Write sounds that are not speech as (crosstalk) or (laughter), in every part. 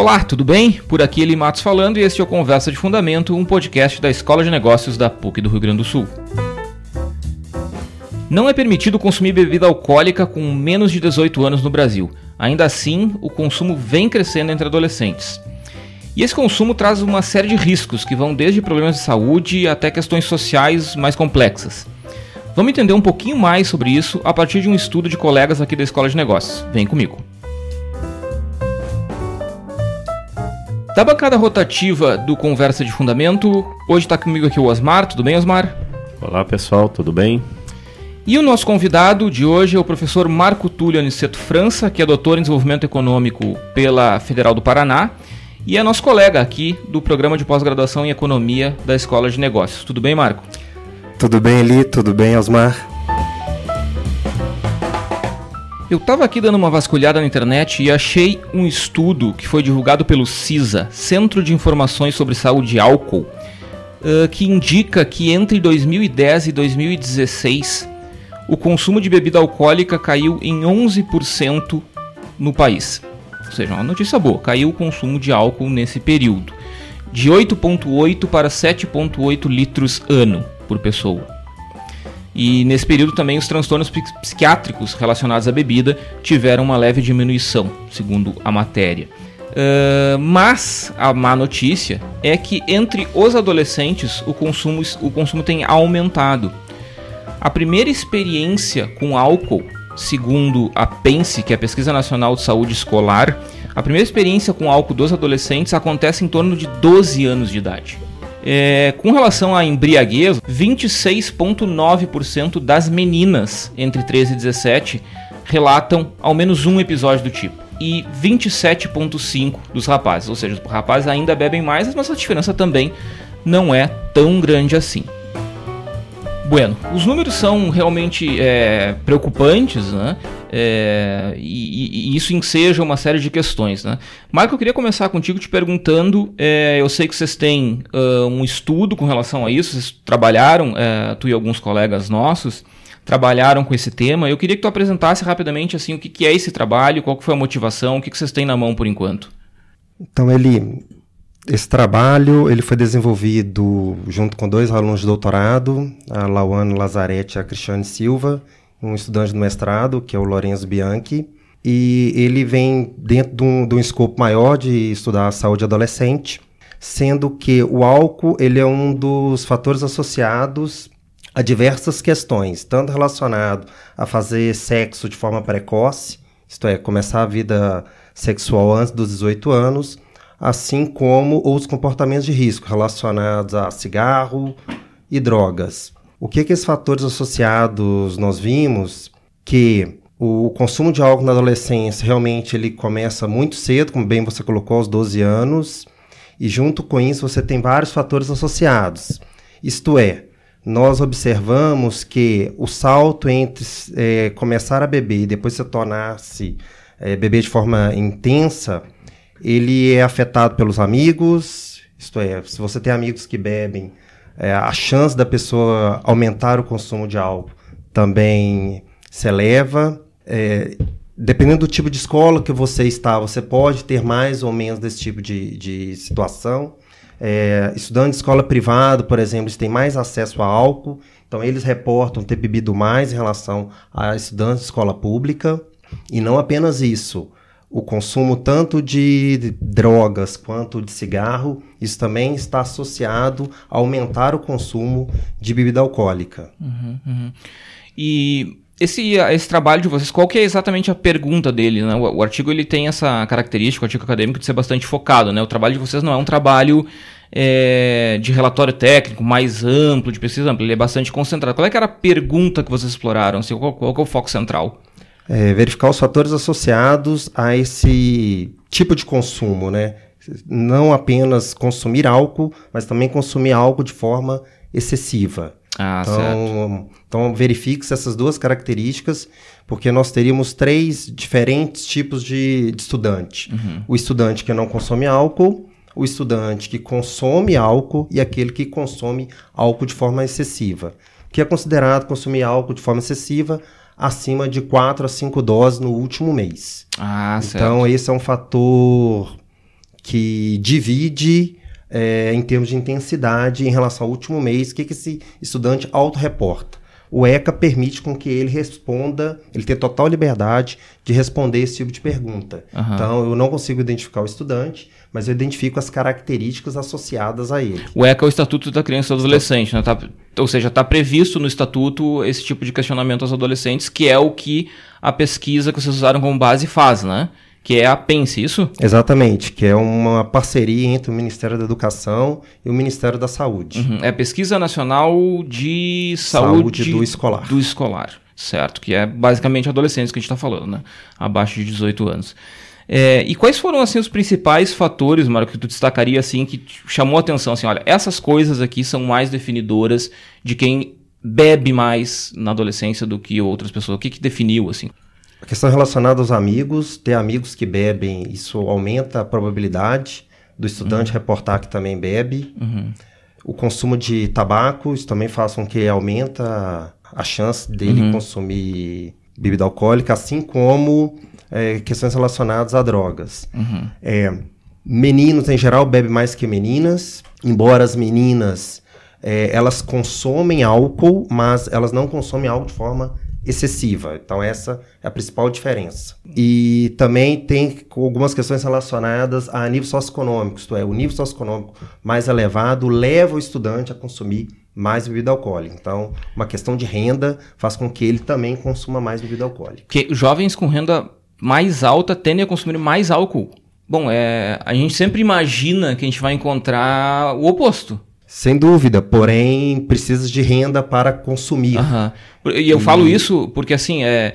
Olá, tudo bem? Por aqui Eli Matos falando e este é o Conversa de Fundamento, um podcast da Escola de Negócios da PUC do Rio Grande do Sul. Não é permitido consumir bebida alcoólica com menos de 18 anos no Brasil. Ainda assim, o consumo vem crescendo entre adolescentes. E esse consumo traz uma série de riscos que vão desde problemas de saúde até questões sociais mais complexas. Vamos entender um pouquinho mais sobre isso a partir de um estudo de colegas aqui da Escola de Negócios. Vem comigo. Da bancada rotativa do Conversa de Fundamento, hoje está comigo aqui o Osmar. Tudo bem, Osmar? Olá, pessoal, tudo bem? E o nosso convidado de hoje é o professor Marco Túlio Aniceto França, que é doutor em desenvolvimento econômico pela Federal do Paraná e é nosso colega aqui do programa de pós-graduação em economia da Escola de Negócios. Tudo bem, Marco? Tudo bem, Eli? Tudo bem, Osmar? Eu estava aqui dando uma vasculhada na internet e achei um estudo que foi divulgado pelo CISA, Centro de Informações sobre Saúde e Álcool, uh, que indica que entre 2010 e 2016 o consumo de bebida alcoólica caiu em 11% no país. Ou seja, uma notícia boa, caiu o consumo de álcool nesse período, de 8,8 para 7,8 litros ano por pessoa. E nesse período também os transtornos psiquiátricos relacionados à bebida tiveram uma leve diminuição, segundo a matéria. Uh, mas a má notícia é que entre os adolescentes o consumo, o consumo tem aumentado. A primeira experiência com álcool, segundo a PENSE, que é a Pesquisa Nacional de Saúde Escolar, a primeira experiência com álcool dos adolescentes acontece em torno de 12 anos de idade. É, com relação à embriaguez, 26,9% das meninas entre 13 e 17 relatam ao menos um episódio do tipo. E 27,5% dos rapazes. Ou seja, os rapazes ainda bebem mais, mas a diferença também não é tão grande assim. Bueno, os números são realmente é, preocupantes, né? É, e, e, isso enseja uma série de questões, né? Marco, eu queria começar contigo te perguntando, é, eu sei que vocês têm uh, um estudo com relação a isso, vocês trabalharam, é, tu e alguns colegas nossos, trabalharam com esse tema, eu queria que tu apresentasse rapidamente assim, o que, que é esse trabalho, qual foi a motivação, o que, que vocês têm na mão por enquanto. Então, ele esse trabalho ele foi desenvolvido junto com dois alunos de doutorado, a Lauane Lazarete e a Cristiane Silva, um estudante do mestrado, que é o Lorenzo Bianchi, e ele vem dentro de um, de um escopo maior de estudar a saúde adolescente, sendo que o álcool ele é um dos fatores associados a diversas questões, tanto relacionado a fazer sexo de forma precoce, isto é, começar a vida sexual antes dos 18 anos, assim como os comportamentos de risco relacionados a cigarro e drogas. O que, que esses fatores associados nós vimos? Que o consumo de álcool na adolescência realmente ele começa muito cedo, como bem você colocou, aos 12 anos, e junto com isso você tem vários fatores associados. Isto é, nós observamos que o salto entre é, começar a beber e depois se tornar-se é, beber de forma intensa ele é afetado pelos amigos, isto é, se você tem amigos que bebem, é, a chance da pessoa aumentar o consumo de álcool também se eleva. É, dependendo do tipo de escola que você está, você pode ter mais ou menos desse tipo de, de situação. É, estudantes de escola privada, por exemplo, eles têm mais acesso a álcool, então eles reportam ter bebido mais em relação a estudantes de escola pública. E não apenas isso o consumo tanto de drogas quanto de cigarro, isso também está associado a aumentar o consumo de bebida alcoólica. Uhum, uhum. E esse, esse trabalho de vocês, qual que é exatamente a pergunta dele? Né? O, o, artigo ele tem essa característica, o artigo acadêmico, de ser bastante focado. Né? O trabalho de vocês não é um trabalho é, de relatório técnico mais amplo, de pesquisa ampla, ele é bastante concentrado. Qual é que era a pergunta que vocês exploraram? Assim, qual, qual é o foco central? É, verificar os fatores associados a esse tipo de consumo, né? Não apenas consumir álcool, mas também consumir álcool de forma excessiva. Ah, então, certo. então verifique essas duas características, porque nós teríamos três diferentes tipos de, de estudante. Uhum. O estudante que não consome álcool, o estudante que consome álcool e aquele que consome álcool de forma excessiva. O que é considerado consumir álcool de forma excessiva? Acima de 4 a 5 doses no último mês. Ah, certo. Então, esse é um fator que divide é, em termos de intensidade em relação ao último mês, o que, que esse estudante autorreporta. O ECA permite com que ele responda, ele tem total liberdade de responder esse tipo de pergunta. Uhum. Então, eu não consigo identificar o estudante, mas eu identifico as características associadas a ele. O ECA é o Estatuto da Criança e do Adolescente, né? Tá, ou seja, está previsto no Estatuto esse tipo de questionamento aos adolescentes, que é o que a pesquisa que vocês usaram como base faz, né? que é a PENSE, isso? Exatamente, que é uma parceria entre o Ministério da Educação e o Ministério da Saúde. Uhum. É a Pesquisa Nacional de Saúde, Saúde do Escolar. Do Escolar, certo, que é basicamente adolescentes que a gente está falando, né? Abaixo de 18 anos. É, e quais foram assim os principais fatores, Marco, que tu destacaria assim que chamou a atenção assim, olha, essas coisas aqui são mais definidoras de quem bebe mais na adolescência do que outras pessoas. O que que definiu assim? A questão relacionada aos amigos, ter amigos que bebem, isso aumenta a probabilidade do estudante uhum. reportar que também bebe. Uhum. O consumo de tabaco, isso também faz com que aumenta a chance dele uhum. consumir bebida alcoólica, assim como é, questões relacionadas a drogas. Uhum. É, meninos, em geral, bebem mais que meninas, embora as meninas é, elas consomem álcool, mas elas não consomem álcool de forma excessiva. Então, essa é a principal diferença. E também tem algumas questões relacionadas a nível socioeconômico, isto é, o nível socioeconômico mais elevado leva o estudante a consumir mais bebida alcoólica. Então, uma questão de renda faz com que ele também consuma mais bebida alcoólica. Que jovens com renda mais alta tendem a consumir mais álcool. Bom, é, a gente sempre imagina que a gente vai encontrar o oposto. Sem dúvida, porém precisa de renda para consumir. Uhum. E eu e... falo isso porque assim é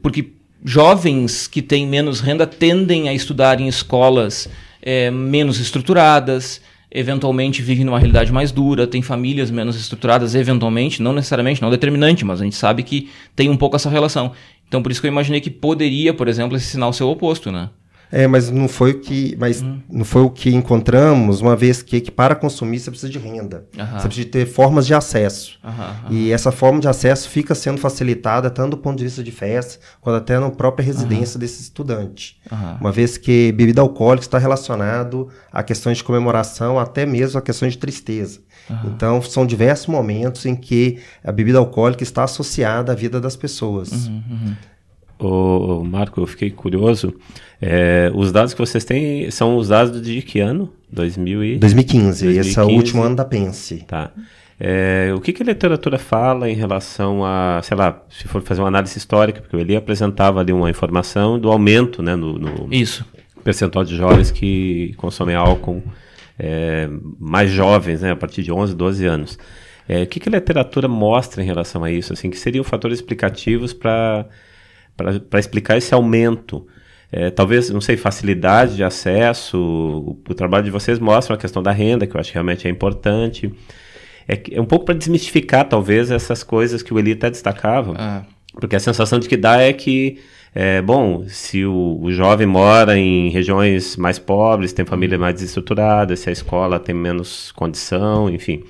porque jovens que têm menos renda tendem a estudar em escolas é, menos estruturadas, eventualmente vivem numa realidade mais dura, têm famílias menos estruturadas, eventualmente, não necessariamente, não determinante, mas a gente sabe que tem um pouco essa relação. Então por isso que eu imaginei que poderia, por exemplo, esse sinal ser o oposto, né? É, mas não foi o que, mas uhum. não foi o que encontramos, uma vez que, que para consumir você precisa de renda. Uhum. Você precisa ter formas de acesso. Uhum. E essa forma de acesso fica sendo facilitada tanto do ponto de vista de festa, quanto até na própria residência desse estudante. Uma vez que bebida alcoólica está relacionado a questões de comemoração, até mesmo a questões de tristeza. Então, são diversos momentos em que a bebida alcoólica está associada à vida das pessoas. Ô, Marco, eu fiquei curioso. É, os dados que vocês têm são os dados de que ano? 2000 e... 2015. 2015. Esse é o último ano da Pense. Tá. É, o que, que a literatura fala em relação a, sei lá, se for fazer uma análise histórica, porque o Eli apresentava ali uma informação do aumento né, no, no Isso. percentual de jovens que consomem álcool é, mais jovens, né, a partir de 11, 12 anos. É, o que, que a literatura mostra em relação a isso? Assim, que seriam fatores explicativos para para explicar esse aumento. É, talvez, não sei, facilidade de acesso, o, o, trabalho de vocês mostra a questão da renda, que eu acho que realmente é importante. É, é um pouco para desmistificar, talvez, essas coisas que o Eli até destacava. Ah. Porque a sensação de que dá é que, é, bom, se o, o, jovem mora em regiões mais pobres, tem família mais desestruturada, se a escola tem menos condição, enfim.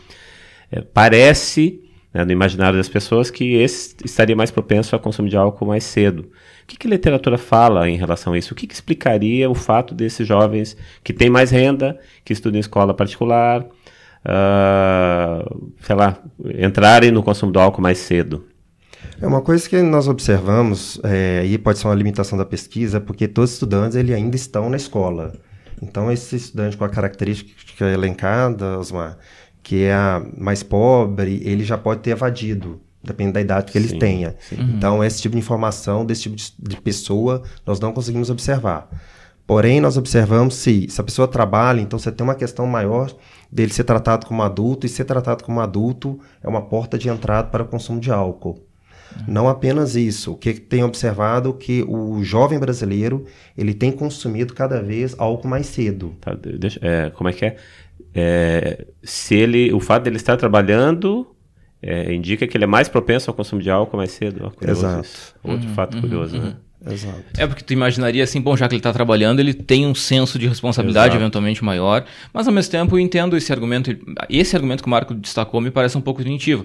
É, parece né, no imaginário das pessoas que esse estaria mais propenso a consumir de álcool mais cedo. O que, que a literatura fala em relação a isso? O que, que explicaria o fato desses jovens que têm mais renda, que estudam em escola particular, uh, sei lá, entrarem no consumo do álcool mais cedo? É uma coisa que nós observamos, é, e pode ser uma limitação da pesquisa, porque todos os estudantes ele ainda estão na escola. Então, esse estudante com a característica elencada, Osmar, que é a mais pobre, ele já pode ter evadido, dependendo da idade que ele tenha. Sim. Uhum. Então, esse tipo de informação, desse tipo de, de, pessoa, nós não conseguimos observar. Porém, nós observamos se, se a pessoa trabalha, então você tem uma questão maior dele ser tratado como adulto, e ser tratado como adulto é uma porta de entrada para o consumo de álcool. Uhum. Não apenas isso, o que tem observado que o jovem brasileiro ele tem consumido cada vez álcool mais cedo. Tá, deixa, é, como é que é? É, se ele, o fato dele estar trabalhando é, indica que ele é mais propenso ao consumo de álcool mais cedo. Exato. Outro uhum, fato uhum, curioso, uhum. né? Exato. É porque tu imaginaria assim, bom, já que ele está trabalhando, ele tem um senso de responsabilidade Exato. eventualmente maior, mas ao mesmo tempo eu entendo esse argumento, esse argumento que o Marco destacou me parece um pouco intuitivo.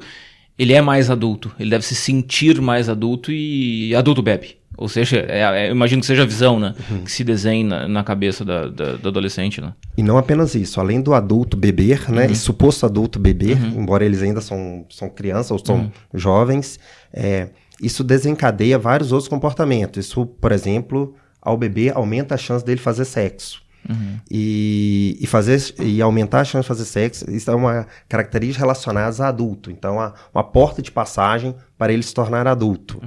Ele é mais adulto, ele deve se sentir mais adulto e adulto bebe. Ou seja, é, é, imagino que seja a visão, né? Uhum. Que se desenha na, na cabeça da, da, do adolescente, né? E não apenas isso, além do adulto beber, né? Uhum. E suposto adulto beber, uhum. embora eles ainda são, são crianças ou são uhum. jovens, é, isso desencadeia vários outros comportamentos. Isso, por exemplo, ao beber, aumenta a chance dele fazer sexo. Uhum. E, e, fazer, e aumentar a chance de fazer sexo, isso é uma característica relacionada a adulto. Então, uma porta de passagem para ele se tornar adulto.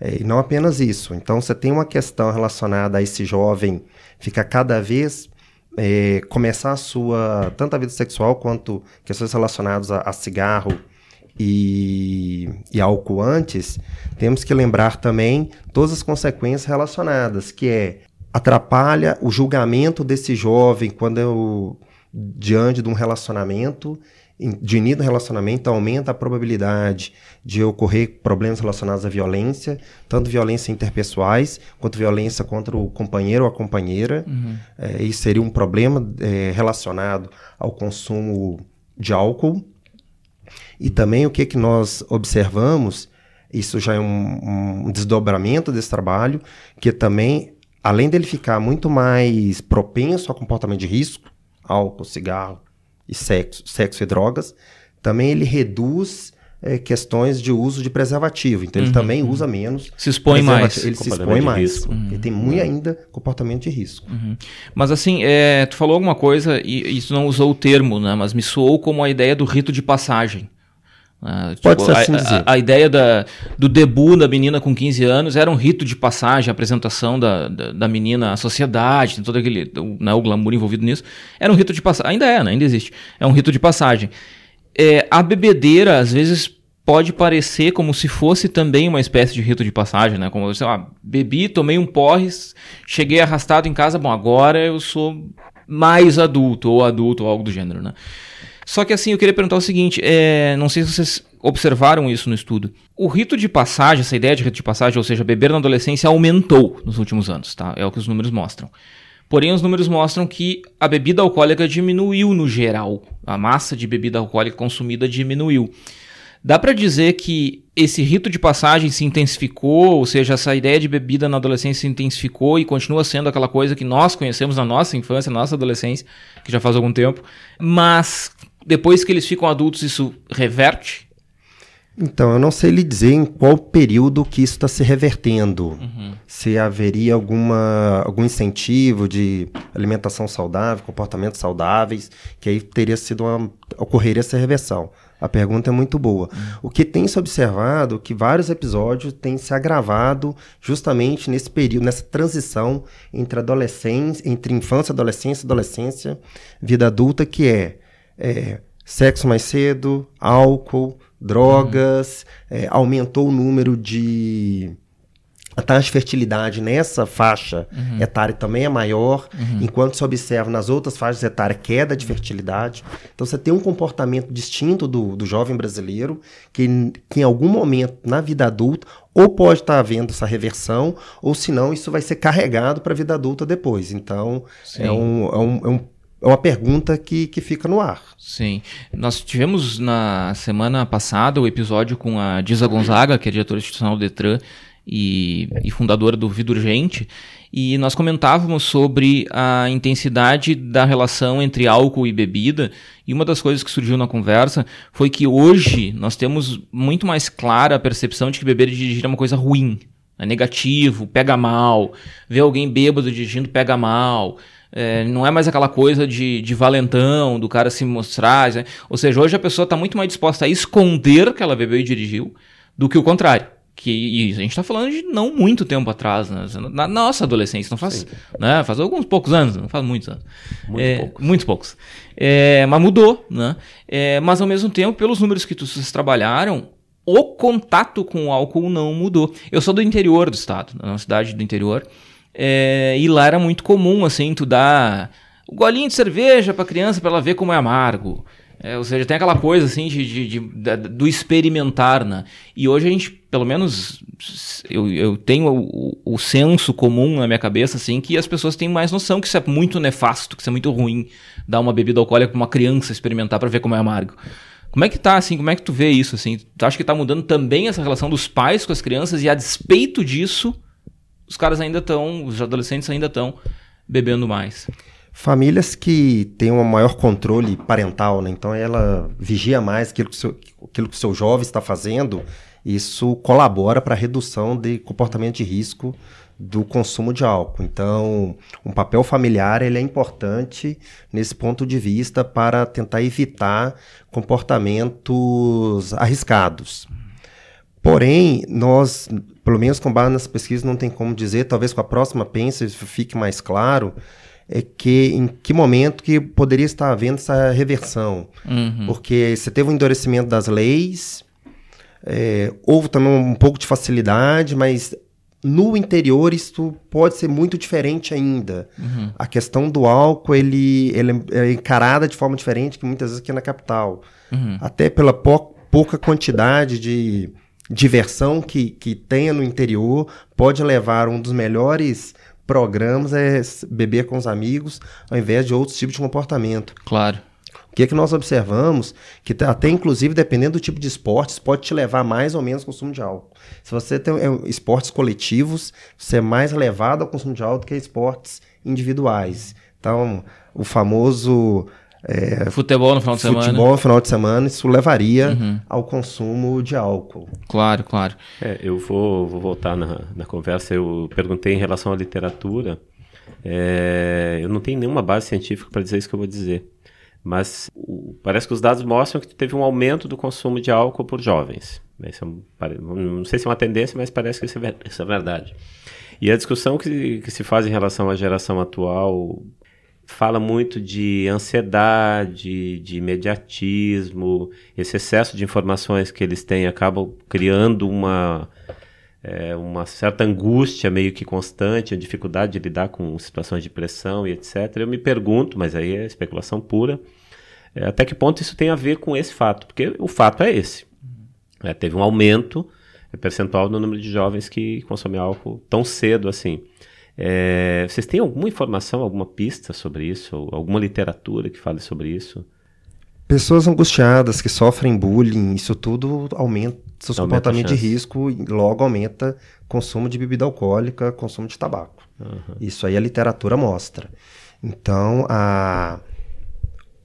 É, e não apenas isso. Então, você tem uma questão relacionada a esse jovem ficar cada vez é, começar a sua tanto a vida sexual quanto questões relacionadas a, a cigarro e, e, álcool antes, temos que lembrar também todas as consequências relacionadas, que é atrapalha o julgamento desse jovem quando eu diante de um relacionamento de início do relacionamento aumenta a probabilidade de ocorrer problemas relacionados à violência, tanto violência interpessoais quanto violência contra o companheiro ou a companheira. Uhum. É, isso seria um problema é, relacionado ao consumo de álcool. E também o que, que nós observamos, isso já é um, um desdobramento desse trabalho, que também, além dele ficar muito mais propenso a comportamento de risco, álcool, cigarro, e sexo, sexo e drogas, também ele reduz é, questões de uso de preservativo. Então, uhum, ele também usa menos. Se expõe mais. Ele se expõe mais. Uhum. Ele tem muito ainda comportamento de risco. Uhum. Mas, assim, é, tu falou alguma coisa, e isso não usou o termo, né? Mas me soou como a ideia do rito de passagem. Pode tipo, ser assim a, dizer. A, a, ideia da, do debut da menina com 15 anos era um rito de passagem, a apresentação da, da, da menina à sociedade, todo aquele né, o glamour envolvido nisso. Era um rito de passagem. Ainda é, né, ainda existe. É um rito de passagem. É, a bebedeira, às vezes, pode parecer como se fosse também uma espécie de rito de passagem, né? Como você, ah, bebi, tomei um porres, cheguei arrastado em casa, bom, agora eu sou mais adulto, ou adulto, ou algo do gênero, né? Só que assim, eu queria perguntar o seguinte: é, não sei se vocês observaram isso no estudo. O rito de passagem, essa ideia de rito de passagem, ou seja, beber na adolescência, aumentou nos últimos anos, tá? É o que os números mostram. Porém, os números mostram que a bebida alcoólica diminuiu no geral. A massa de bebida alcoólica consumida diminuiu. Dá para dizer que esse rito de passagem se intensificou, ou seja, essa ideia de bebida na adolescência se intensificou e continua sendo aquela coisa que nós conhecemos na nossa infância, na nossa adolescência, que já faz algum tempo, mas depois que eles ficam adultos, isso reverte? Então, eu não sei lhe dizer em qual período que isso está se revertendo. Uhum. Se haveria alguma, algum incentivo de alimentação saudável, comportamentos saudáveis, que aí teria sido uma, ocorreria essa reversão. A pergunta é muito boa. Uhum. O que tem se observado é que vários episódios têm se agravado justamente nesse período, nessa transição entre adolescência, entre infância, adolescência, adolescência, vida adulta, que é é, sexo mais cedo, álcool, drogas, uhum. é, aumentou o número de. A taxa de fertilidade nessa faixa uhum. etária também é maior, uhum. enquanto se observa nas outras faixas etárias queda de fertilidade. Então você tem um comportamento distinto do, do jovem brasileiro, que, que em algum momento na vida adulta, ou pode estar havendo essa reversão, ou senão isso vai ser carregado para a vida adulta depois. Então é um, é um, é um é uma pergunta que, que fica no ar. Sim. Nós tivemos na semana passada o episódio com a Disa Gonzaga, que é diretora institucional do Detran e, e fundadora do Vida Urgente, e nós comentávamos sobre a intensidade da relação entre álcool e bebida, e uma das coisas que surgiu na conversa foi que hoje nós temos muito mais clara a percepção de que beber e dirigir é uma coisa ruim, é negativo, pega mal, ver alguém bêbado dirigindo pega mal. É, não é mais aquela coisa de, de valentão, do cara se mostrar. Né? Ou seja, hoje a pessoa está muito mais disposta a esconder que ela bebeu e dirigiu do que o contrário. Que, e a gente está falando de não muito tempo atrás, né? na nossa adolescência, não faz, né? faz alguns poucos anos, não faz muitos anos. Muito é, poucos. Muitos poucos. É, mas mudou, né? É, mas ao mesmo tempo, pelos números que vocês trabalharam, o contato com o álcool não mudou. Eu sou do interior do estado, na cidade do interior. É, e lá era muito comum, assim, tu dar o um golinho de cerveja pra criança para ela ver como é amargo. É, ou seja, tem aquela coisa assim de, de, de, de, do experimentar, né? E hoje a gente, pelo menos, eu, eu tenho o, o, senso comum na minha cabeça, assim, que as pessoas têm mais noção que isso é muito nefasto, que isso é muito ruim, dar uma bebida alcoólica pra uma criança experimentar para ver como é amargo. Como é que tá, assim, como é que tu vê isso, assim? Tu acha que tá mudando também essa relação dos pais com as crianças e a despeito disso, os caras ainda estão, os adolescentes ainda estão bebendo mais. Famílias que têm um maior controle parental, né? Então ela vigia mais aquilo que seu, aquilo que o seu jovem está fazendo, isso colabora para a redução de comportamento de risco do consumo de álcool. Então, um papel familiar ele é importante nesse ponto de vista para tentar evitar comportamentos arriscados. Porém, nós, pelo menos com base nas pesquisas, não tem como dizer, talvez com a próxima pense isso fique mais claro, é que em que momento que poderia estar havendo essa reversão. Uhum. Porque você teve um endurecimento das leis, é, houve também um pouco de facilidade, mas no interior isso pode ser muito diferente ainda. Uhum. A questão do álcool, ele, ele é encarada de forma diferente que muitas vezes aqui na capital. Uhum. Até pela pou, pouca quantidade de diversão que, que tenha no interior, pode levar um dos melhores programas é beber com os amigos, ao invés de outros tipos de comportamento. Claro. O que, é que nós observamos? Que até, inclusive, dependendo do tipo de esportes, pode te levar mais ou menos ao consumo de álcool. Se você tem é, esportes coletivos, você é mais levado ao consumo de álcool do que esportes individuais. Então, o famoso é, futebol no final de semana. Futebol no final de semana, isso levaria uhum. ao consumo de álcool. Claro, claro. É, eu vou, vou voltar na, na conversa. Eu perguntei em relação à literatura. É, eu não tenho nenhuma base científica para dizer isso que eu vou dizer. Mas o, parece que os dados mostram que teve um aumento do consumo de álcool por jovens. É um, não sei se é uma tendência, mas parece que isso é, isso é verdade. E a discussão que, que se faz em relação à geração atual fala muito de ansiedade, de imediatismo, esse excesso de informações que eles têm acabam criando uma é, uma certa angústia meio que constante, a dificuldade de lidar com situações de pressão e etc. Eu me pergunto, mas aí é especulação pura, é, até que ponto isso tem a ver com esse fato? Porque o fato é esse. É, teve um aumento percentual no número de jovens que consomem álcool tão cedo assim. É, vocês têm alguma informação, alguma pista sobre isso? Alguma literatura que fale sobre isso? Pessoas angustiadas que sofrem bullying, isso tudo aumenta seus comportamentos de risco e logo aumenta consumo de bebida alcoólica, consumo de tabaco. Uhum. Isso aí a literatura mostra. Então, a,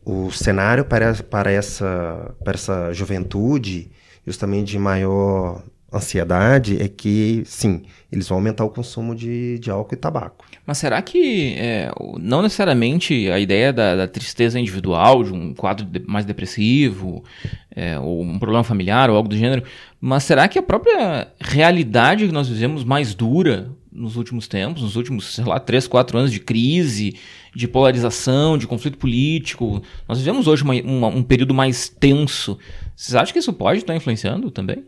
o cenário para, para, essa, para essa juventude, justamente de maior ansiedade é que, sim, eles vão aumentar o consumo de, de álcool e tabaco. Mas será que é, não necessariamente a ideia da, da, tristeza individual, de um quadro de, mais depressivo, é, ou um problema familiar, ou algo do gênero, mas será que a própria realidade que nós vivemos mais dura nos últimos tempos, nos últimos, sei lá, 3, 4 anos de crise, de polarização, de conflito político, nós vivemos hoje uma, uma, um período mais tenso. Vocês acham que isso pode estar influenciando também?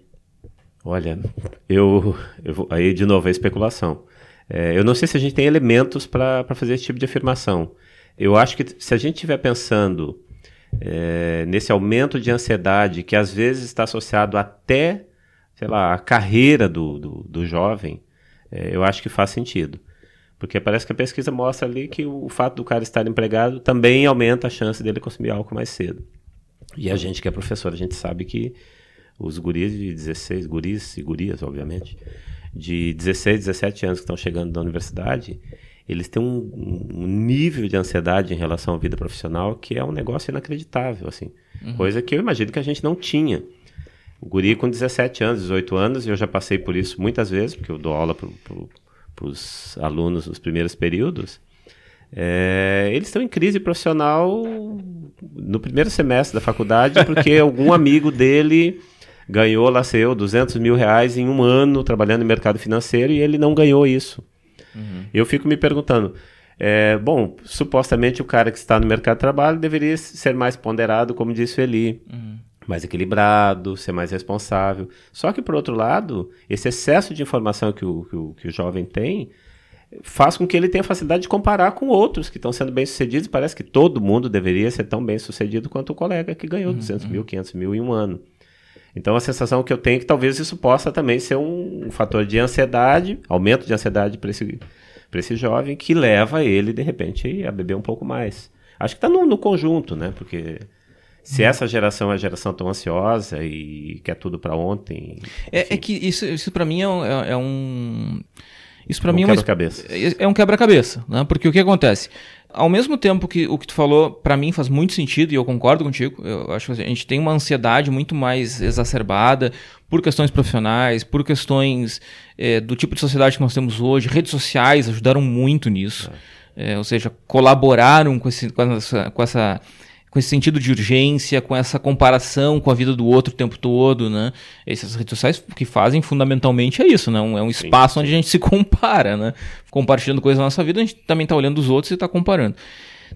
Olha, eu, eu vou, aí de novo a especulação. É, eu não sei se a gente tem elementos para fazer esse tipo de afirmação. Eu acho que se a gente estiver pensando é, nesse aumento de ansiedade que às vezes está associado até, sei lá, a carreira do, do, do jovem, é, eu acho que faz sentido. Porque parece que a pesquisa mostra ali que o, o fato do cara estar empregado também aumenta a chance dele consumir álcool mais cedo. E a gente que é professor, a gente sabe que os guris de 16, guris e gurias, obviamente, de 16, 17 anos que estão chegando da universidade, eles têm um, um, nível de ansiedade em relação à vida profissional que é um negócio inacreditável, assim. Uhum. Coisa que eu imagino que a gente não tinha. O guri com 17 anos, 18 anos, e eu já passei por isso muitas vezes, porque eu dou aula para pro, os alunos nos primeiros períodos. É, eles estão em crise profissional no primeiro semestre da faculdade porque (laughs) algum amigo dele ganhou lá seu 200 mil reais em um ano trabalhando no mercado financeiro e ele não ganhou isso. Uhum. Eu fico me perguntando, é, bom, supostamente o cara que está no mercado de trabalho deveria ser mais ponderado, como disse o Eli. Uhum. Mais equilibrado, ser mais responsável. Só que, por outro lado, esse excesso de informação que o, que o, que o jovem tem faz com que ele tenha facilidade de comparar com outros que estão sendo bem-sucedidos. Parece que todo mundo deveria ser tão bem-sucedido quanto o colega que ganhou uhum, 200 mil, 500 mil em um ano. Então a sensação que eu tenho é que talvez isso possa também ser um, fator de ansiedade, aumento de ansiedade para esse, esse jovem, que leva ele, de repente, a beber um pouco mais. Acho que está no, no, conjunto, né? Porque se essa geração é a geração tão ansiosa e quer tudo para ontem. É, é, que isso, isso para mim é, é, é um Isso para Um mim é uma quebra-cabeça. é é um quebra-cabeça, né? Porque o que acontece? Ao mesmo tempo que o que tu falou, para mim faz muito sentido e eu concordo contigo. Eu acho que a gente tem uma ansiedade muito mais exacerbada por questões profissionais, por questões eh, do tipo de sociedade que nós temos hoje. Redes sociais ajudaram muito nisso. Eh, ou seja, colaboraram com, esse, com, essa, com essa com esse sentido de urgência, com essa comparação com a vida do outro o tempo todo, né? Essas redes sociais que fazem fundamentalmente é isso, né? É um espaço onde a gente se (laughs) compara, né? Compartilhando coisas da nossa vida, a gente também está olhando os outros e está comparando.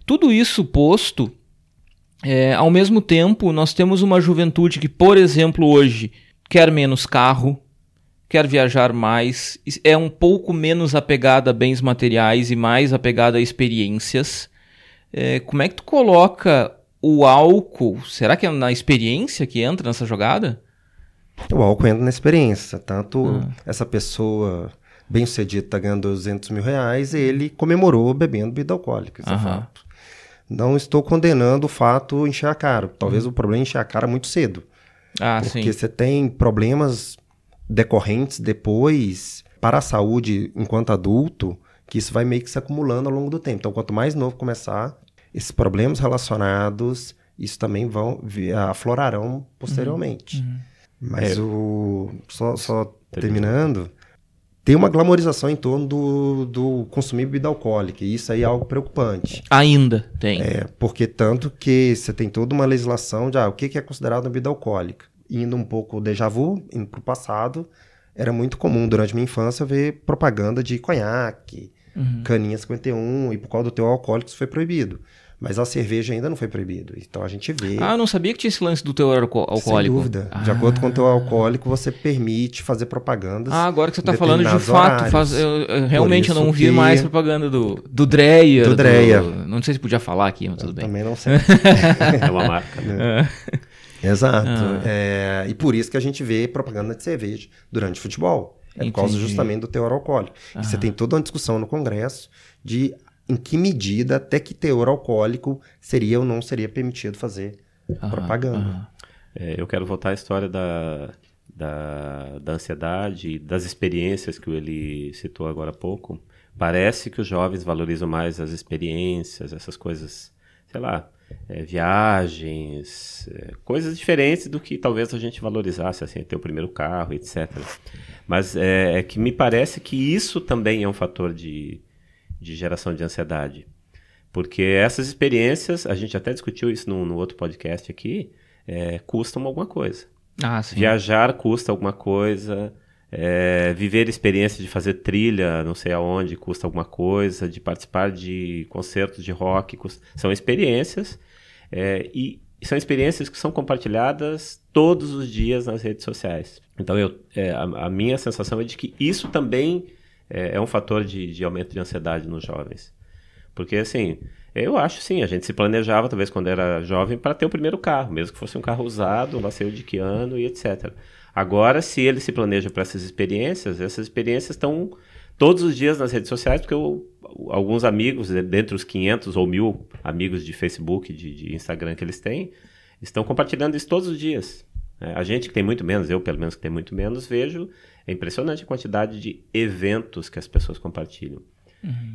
Tudo isso posto, é, ao mesmo tempo, nós temos uma juventude que, por exemplo, hoje quer menos carro, quer viajar mais, é um pouco menos apegada a bens materiais e mais apegada a experiências. É, como é que tu coloca o álcool? Será que é na experiência que entra nessa jogada? O álcool entra na experiência. Tanto Ah. essa pessoa bem sucedida está ganhando 200 mil reais, ele comemorou bebendo bebida alcoólica. Isso é fato. Não estou condenando o fato encher a cara. Uhum. Talvez o problema é encher a cara muito cedo. Ah, Porque sim. você tem problemas decorrentes depois para a saúde enquanto adulto, que isso vai meio que se acumulando ao longo do tempo. Então, quanto mais novo começar, esses problemas relacionados, isso também vão aflorarão posteriormente. Mas É. o. Só, só terminando. Tem uma glamorização em torno do, do consumir bebida alcoólica, e isso aí é algo preocupante. Ainda tem. É, porque tanto que você tem toda uma legislação de ah, o que que é considerado bebida alcoólica. Indo um pouco o déjà vu, indo para o passado, era muito comum durante minha infância ver propaganda de conhaque, Uhum. caninha 51, e por causa do teu alcoólico isso foi proibido. Mas a cerveja ainda não foi proibido. Então a gente vê. Ah, eu não sabia que tinha esse lance do teor alco- alcoólico. Sem dúvida. De acordo com o teu alcoólico, você permite fazer propagandas. Ah, agora que você em tá falando de fato, faz- eu, eu realmente eu não vi que- mais propaganda do, do Dreyer. Do Dreyer. Não sei se podia falar aqui, mas tudo bem. Também não (laughs) sei. É uma marca. né? Exato. Ah. É, e por isso que a gente vê propaganda de cerveja durante o futebol. É por causa Entendi. justamente do teor alcoólico. E você tem toda uma discussão no Congresso de em que medida até que teor alcoólico seria ou não seria permitido fazer propaganda. aham. É, eu quero voltar à história da, da, da ansiedade e das experiências que ele citou agora há pouco. Parece que os jovens valorizam mais as experiências, essas coisas, sei lá, é, viagens, é, coisas diferentes do que talvez a gente valorizasse, assim, ter o primeiro carro, etc. Mas é, é que me parece que isso também é um fator de, de geração de ansiedade. Porque essas experiências, a gente até discutiu isso no, no outro podcast aqui, é, custam alguma coisa. Ah. Viajar custa alguma coisa, é, viver experiência de fazer trilha, não sei aonde, custa alguma coisa, de participar de concertos de rock, custa- são experiências é, e são experiências que são compartilhadas todos os dias nas redes sociais. Então, eu, é, a, a minha sensação é de que isso também é, é um fator de, de aumento de ansiedade nos jovens. Porque, assim, eu acho sim, a gente se planejava, talvez quando era jovem, para ter o primeiro carro, mesmo que fosse um carro usado, sei eu de que ano e etc. Agora, se ele se planeja para essas experiências, essas experiências estão todos os dias nas redes sociais, porque eu- alguns amigos, de- dentre os 500 ou mil amigos de Facebook, de, de Instagram que eles têm, estão compartilhando isso todos os dias. É, a gente que tem muito menos, eu pelo menos que tem muito menos, vejo, é impressionante a quantidade de eventos que as pessoas compartilham.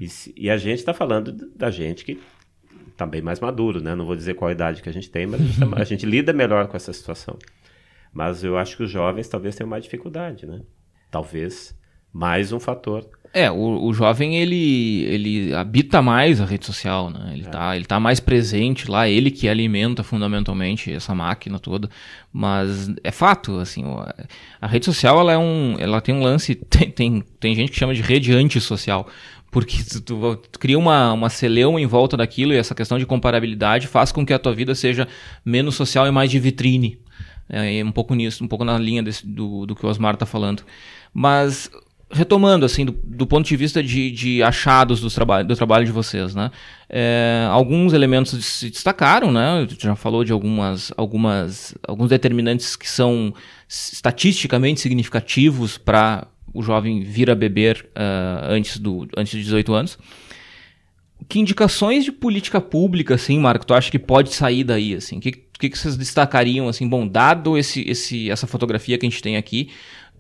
E, se- e a gente está falando da gente que está bem mais maduro, né? Não vou dizer qual idade que a gente tem, mas a gente, tá- (laughs) a gente lida melhor com essa situação. Mas eu acho que os jovens talvez tenham mais dificuldade, né? Talvez mais um fator. É, o, o jovem ele, ele habita mais a rede social, né? Ele, tá, ele tá mais presente lá, ele que alimenta fundamentalmente essa máquina toda. Mas é fato, assim, a rede social ela é um, ela tem um lance, (laughs) tem, tem, tem gente que chama de rede antissocial. Porque tu, tu- tu cria uma, uma celeuma em volta daquilo e essa questão de comparabilidade faz com que a tua vida seja menos social e mais de vitrine. É, é um pouco nisso, um pouco na linha desse- do, do que o Osmar está falando. Mas retomando, assim, do, do ponto de vista de, de achados dos traba do trabalho de vocês, né? É, alguns elementos se destacaram, né? Já falou de algumas, algumas, alguns determinantes que são estatisticamente significativos para o jovem vir a beber ah, antes, do, antes de 18 anos. Que indicações de política pública, assim, Marco, tu acha que pode sair daí, assim? O que, que, que vocês destacariam, assim, bom, dado esse, esse, essa fotografia que a gente tem aqui,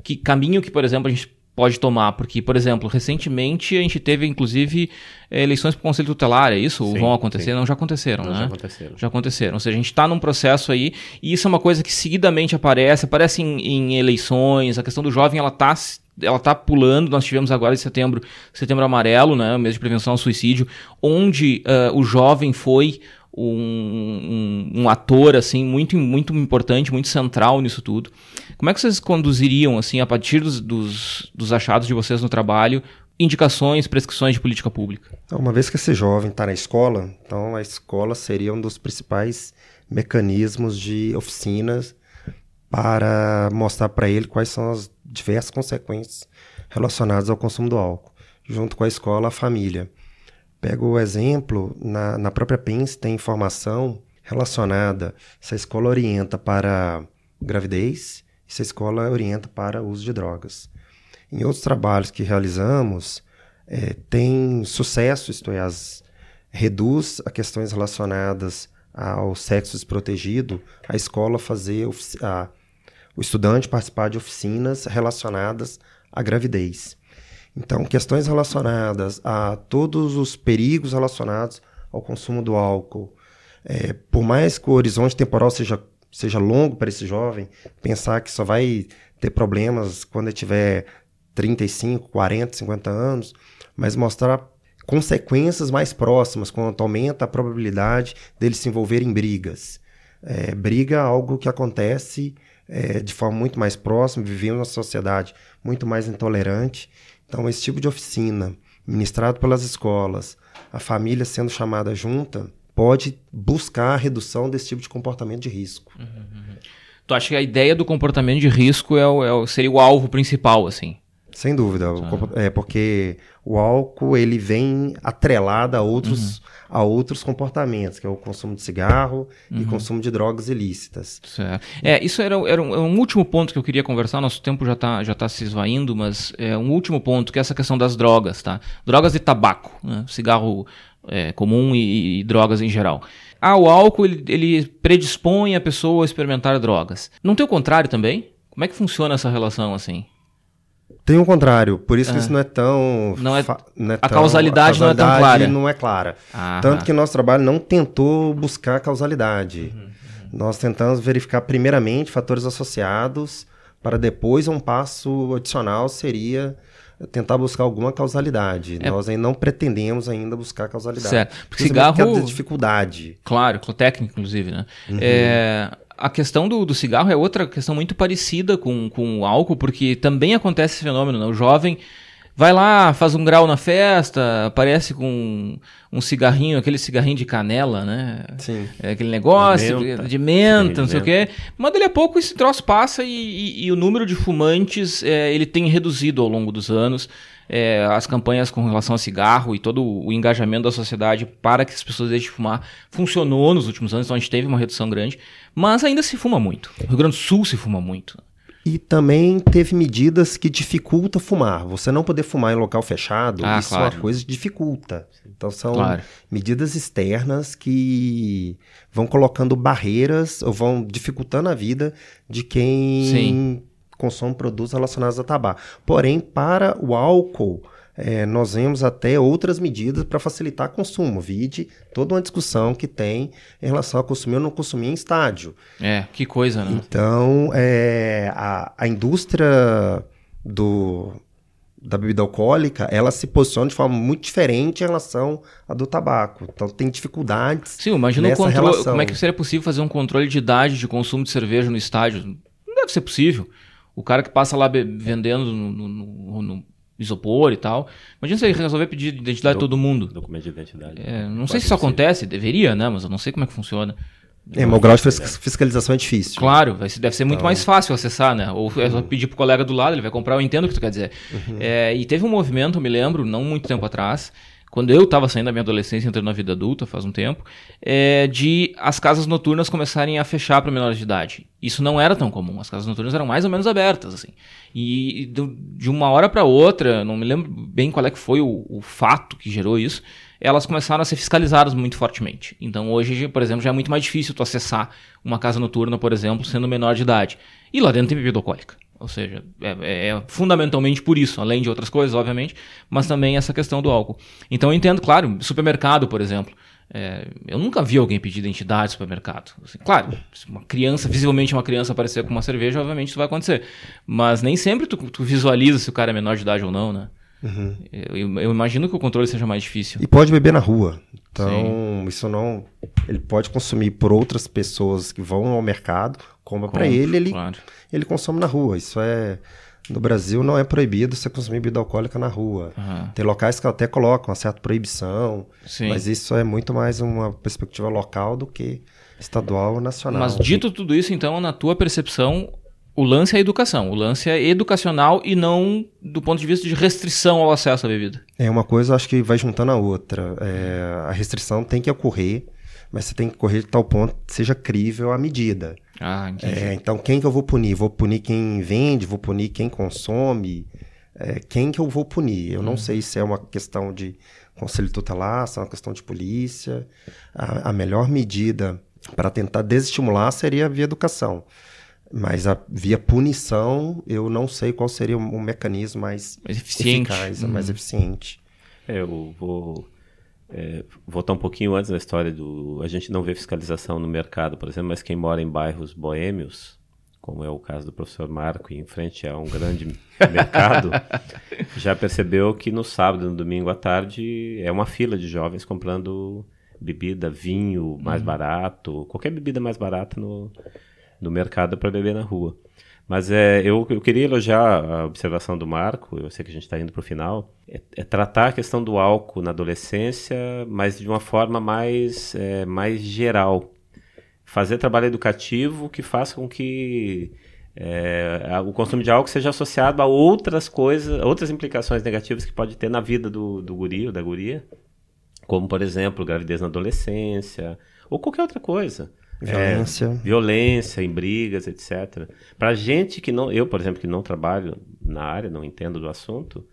que caminho que, por exemplo, a gente pode tomar? Porque, por exemplo, recentemente a gente teve, inclusive, eh, eleições para o Conselho Tutelar, é isso? Sim, vão acontecer? Sim. Não, já aconteceram, Não, né? Já aconteceram. Já aconteceram. Ou seja, a gente está num processo aí, e isso é uma coisa que seguidamente aparece, aparece em, em eleições, a questão do jovem, ela está ela tá pulando. Nós tivemos agora em setembro, setembro amarelo, né, mês de prevenção ao suicídio, onde uh, o jovem foi um, um, um, ator assim muito muito importante, muito central nisso tudo. Como é que vocês conduziriam assim a partir dos, dos, dos achados de vocês no trabalho indicações, prescrições de política pública? Então, uma vez que esse jovem está na escola, então a escola seria um dos principais mecanismos de oficinas para mostrar para ele quais são as diversas consequências relacionadas ao consumo do álcool, junto com a escola, a família. Pego o exemplo, na, na própria PENS tem informação relacionada se a escola orienta para gravidez e se a escola orienta para uso de drogas. Em outros trabalhos que realizamos, é, tem sucesso, isto é, as, reduz a questões relacionadas ao sexo desprotegido, a escola fazer a, o estudante participar de oficinas relacionadas à gravidez. Então, questões relacionadas a todos os perigos relacionados ao consumo do álcool, é, por mais que o horizonte temporal seja, seja longo para esse jovem, pensar que só vai ter problemas quando ele tiver 35, 40, 50 anos, mas mostrar consequências mais próximas, quando aumenta a probabilidade dele se envolver em brigas. É, briga é algo que acontece é, de forma muito mais próxima, vivemos uma sociedade muito mais intolerante então, esse tipo de oficina, ministrado pelas escolas, a família sendo chamada junta, pode buscar a redução desse tipo de comportamento de risco. Uhum, uhum. Tu acha que a ideia do comportamento de risco é o, é o, seria o alvo principal, assim? Sem dúvida, ah. é porque o álcool ele vem atrelado a outros, uhum. a outros comportamentos, que é o consumo de cigarro uhum. e consumo de drogas ilícitas. Certo. É, isso era, era um, um, último ponto que eu queria conversar, nosso tempo já está já tá se esvaindo, mas é um último ponto, que é essa questão das drogas, tá? Drogas e tabaco, né? cigarro é, comum e, e, drogas em geral. Ah, o álcool ele, ele predispõe a pessoa a experimentar drogas. Não tem o contrário também? Como é que funciona essa relação assim? Tem o um contrário, por isso que é. isso não é tão. Não é, não é a, tão, causalidade a, causalidade não é tão clara. não é clara. Ah, Tanto que nosso trabalho não tentou buscar causalidade. Uhum, uhum. Nós tentamos verificar primeiramente fatores associados, para depois um passo adicional seria tentar buscar alguma causalidade. É. Nós ainda não pretendemos ainda buscar causalidade. Certo. Porque cigarro... É dificuldade. Claro, técnico inclusive, né? Uhum. É a questão do, do, cigarro é outra questão muito parecida com, com o álcool, porque também acontece esse fenômeno. Né? O jovem vai lá, faz um grau na festa, aparece com um cigarrinho, aquele cigarrinho de canela, né? Sim. É aquele negócio de menta, de menta não sei o quê. Mas dali a pouco esse troço passa e, e, e o número de fumantes é, ele tem reduzido ao longo dos anos é, as campanhas com relação ao cigarro e todo o engajamento da sociedade para que as pessoas deixem de fumar funcionou nos últimos anos, então a gente teve uma redução grande, mas ainda se fuma muito. No Rio Grande do Sul se fuma muito. E também teve medidas que dificultam fumar. Você não poder fumar em local fechado, ah, isso claro. é uma coisa que dificulta. Então são claro. medidas externas que vão colocando barreiras ou vão dificultando a vida de quem Sim consome produtos relacionados a tabaco. Porém, para o álcool, é, nós vemos até outras medidas para facilitar o consumo. Vide toda uma discussão que tem em relação a consumir ou não consumir em estádio. É, que coisa, né? Então, é, a, a indústria do, da bebida alcoólica, ela se posiciona de forma muito diferente em relação à do tabaco. Então tem dificuldades. Sim, imagina o controle. Como é que seria possível fazer um controle de idade de consumo de cerveja no estádio? Não deve ser possível. O cara que passa lá vendendo no, no, no isopor e tal. Imagina se ele resolver pedir identidade Do, a todo mundo. Documento de identidade. É, não sei se isso acontece, deveria, né? Mas eu não sei como é que funciona. É, mas o grau de fiscalização é difícil. Claro, vai, deve ser muito então... mais fácil acessar, né? Ou é só pedir pro colega do lado, ele vai comprar, eu entendo o que tu quer dizer. Uhum. É, e teve um movimento, eu me lembro, não muito tempo atrás, quando eu estava saindo da minha adolescência, entrando na vida adulta, faz um tempo, é, de as casas noturnas começarem a fechar para menores de idade. Isso não era tão comum. As casas noturnas eram mais ou menos abertas, assim. E de uma hora para outra, não me lembro bem qual é que foi o, o fato que gerou isso, elas começaram a ser fiscalizadas muito fortemente. Então hoje, por exemplo, já é muito mais difícil tu acessar uma casa noturna, por exemplo, sendo menor de idade. E lá dentro tem bebida alcoólica. Ou seja, é, é, é, fundamentalmente por isso, além de outras coisas, obviamente, mas também essa questão do álcool. Então eu entendo, claro, supermercado, por exemplo. É, eu nunca vi alguém pedir identidade no supermercado. Assim, claro, se uma criança, visivelmente uma criança aparecer com uma cerveja, obviamente isso vai acontecer. Mas nem sempre tu, tu visualiza se o cara é menor de idade ou não, né? Uhum. Eu, eu, imagino que o controle seja mais difícil. E pode beber na rua. Então, Sim. isso não. Ele pode consumir por outras pessoas que vão ao mercado, compra para ele, ele, claro. ele consome na rua. Isso é. No Brasil não é proibido você consumir bebida alcoólica na rua. Uhum. Tem locais que até colocam uma certa proibição, Sim. mas isso é muito mais uma perspectiva local do que estadual ou nacional. Mas dito tudo isso, então, na tua percepção, o lance é a educação, o lance é educacional e não do ponto de vista de restrição ao acesso à bebida. É uma coisa, acho que vai juntando a outra. É, a restrição tem que ocorrer, mas você tem que correr de tal ponto que seja crível a medida. Ah, é, então, quem que eu vou punir? Vou punir quem vende? Vou punir quem consome? É, quem que eu vou punir? Eu hum. não sei se é uma questão de conselho tutelar, se é uma questão de polícia. A, a melhor medida para tentar desestimular seria via educação. Mas a, via punição, eu não sei qual seria o, mecanismo mais, mais eficiente. eficaz, uhum. mais eficiente. É, eu vou é, voltar um pouquinho antes da história do. A gente não vê fiscalização no mercado, por exemplo, mas quem mora em bairros boêmios, como é o caso do professor Marco, em frente a um grande (laughs) mercado, já percebeu que no sábado e no domingo à tarde é uma fila de jovens comprando bebida, vinho mais uhum. barato, qualquer bebida mais barata no, no mercado para beber na rua. Mas é, eu, eu queria elogiar a observação do Marco, eu sei que a gente está indo para o final, é, é, tratar a questão do álcool na adolescência, mas de uma forma mais, é, mais geral. Fazer trabalho educativo que faça com que é, o consumo de álcool seja associado a outras coisas, outras implicações negativas que pode ter na vida do, do guri ou da guria, como, por exemplo, gravidez na adolescência, ou qualquer outra coisa. Violência. É, violência em brigas, etc. Para gente que não, eu, por exemplo, que não trabalho na área, não entendo do assunto,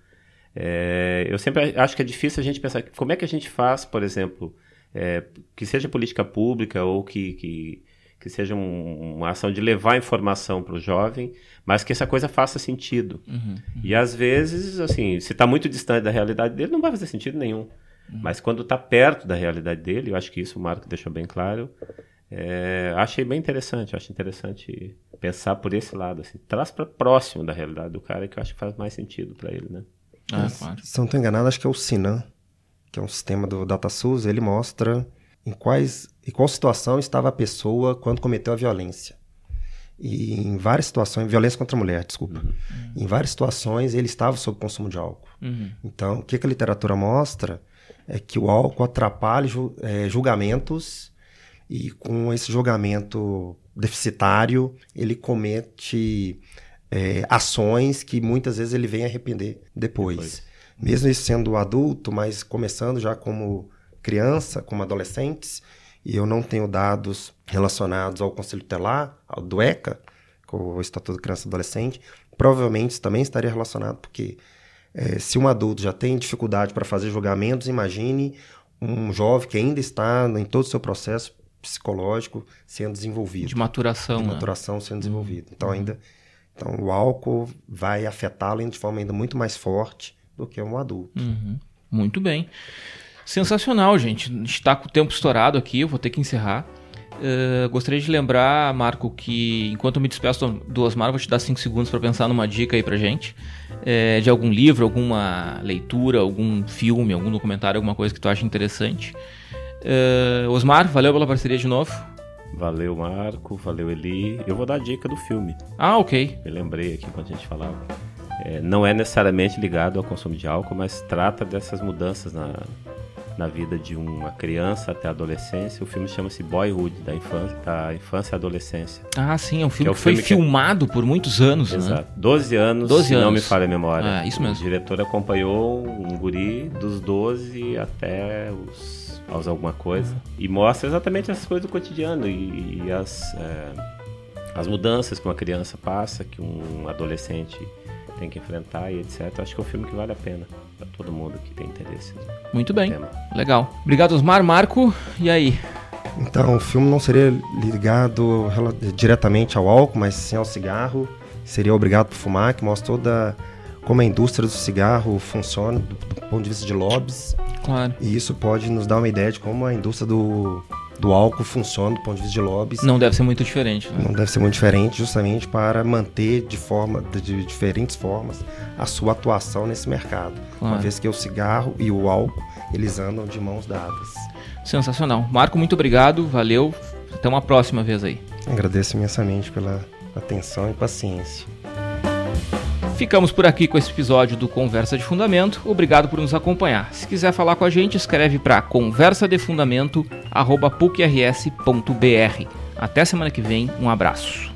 é, eu sempre acho que é difícil a gente pensar como é que a gente faz, por exemplo, é, que seja política pública ou que, que, que seja um, uma ação de levar informação para o jovem, mas que essa coisa faça sentido. Uhum, uhum. E às vezes, assim, se está muito distante da realidade dele, não vai fazer sentido nenhum. Uhum. Mas quando está perto da realidade dele, eu acho que isso o Marco deixou bem claro, é, achei bem interessante, acho interessante pensar por esse lado, assim, traz para próximo da realidade do cara que eu acho que faz mais sentido para ele, né? Ah, claro. Se não estou enganado, acho que é o Sinan, que é um sistema do DataSUS, ele mostra em quais em qual situação estava a pessoa quando cometeu a violência. E em várias situações, violência contra a mulher, desculpa. Uhum. Em várias situações ele estava sob consumo de álcool. Uhum. Então, o que, que, a literatura mostra é que o álcool atrapalha é, julgamentos e com esse julgamento deficitário, ele comete é, ações que muitas vezes ele vem arrepender depois. depois. Mesmo isso sendo adulto, mas começando já como criança, como adolescentes, e eu não tenho dados relacionados ao Conselho Tutelar, ao do ECA, com o Estatuto de Criança e Adolescente, provavelmente isso também estaria relacionado, porque é, se um adulto já tem dificuldade para fazer julgamentos, imagine um jovem que ainda está em todo o seu processo psicológico sendo desenvolvido. De maturação. De né? maturação sendo desenvolvido. Então, uhum. ainda. Então, o álcool vai afetá-lo de forma ainda muito mais forte do que um adulto. Uhum. Muito bem. Sensacional, gente. A gente está com o tempo estourado aqui, eu vou ter que encerrar. Uh, gostaria de lembrar, Marco, que enquanto eu me despeço do Osmar, vou te dar 5 segundos para pensar numa dica aí pra gente. É, de algum livro, alguma leitura, algum filme, algum documentário, alguma coisa que tu acha interessante. Uh, Osmar, valeu pela parceria de novo. Valeu, Marco. Valeu, Eli. Eu vou dar a dica do filme. Ah, ok. Me lembrei aqui quando a gente falava. É, não é necessariamente ligado ao consumo de álcool, mas trata dessas mudanças na, na vida de uma criança até a adolescência. O filme chama-se Boyhood, da infância, da infância e adolescência. Ah, sim, é um filme que, é que foi filme filmado que... por muitos anos, né? Exato. Né? 12 anos, 12 se anos. não me falha a memória. Ah, isso mesmo. O diretor acompanhou um guri dos 12 até os aos alguma coisa. Uhum. E mostra exatamente essas coisas do cotidiano e, e as, é, as mudanças que uma criança passa, que um adolescente tem que enfrentar e etc. Acho que é um filme que vale a pena para todo mundo que tem interesse. Muito bem, tema. legal. Obrigado, Osmar. Marco, e aí? Então, o filme não seria ligado diretamente ao álcool, mas sim ao cigarro. seria Obrigado por Fumar, que mostra toda como a indústria do cigarro funciona do, do ponto de vista de lobbies. Claro. E isso pode nos dar uma ideia de como a indústria do, do álcool funciona do ponto de vista de lobbies. Não deve ser muito diferente. Né? Não deve ser muito diferente, justamente para manter de forma de, diferentes formas a sua atuação nesse mercado. Claro. Uma vez que o cigarro e o álcool eles andam de mãos dadas. Sensacional. Marco, muito obrigado, valeu. Até uma próxima vez aí. Agradeço imensamente pela atenção e paciência. Ficamos por aqui com esse episódio do Conversa de Fundamento. Obrigado por nos acompanhar. Se quiser falar com a gente, escreve para conversadefundamento@pucrs.br. Até semana que vem. Um abraço.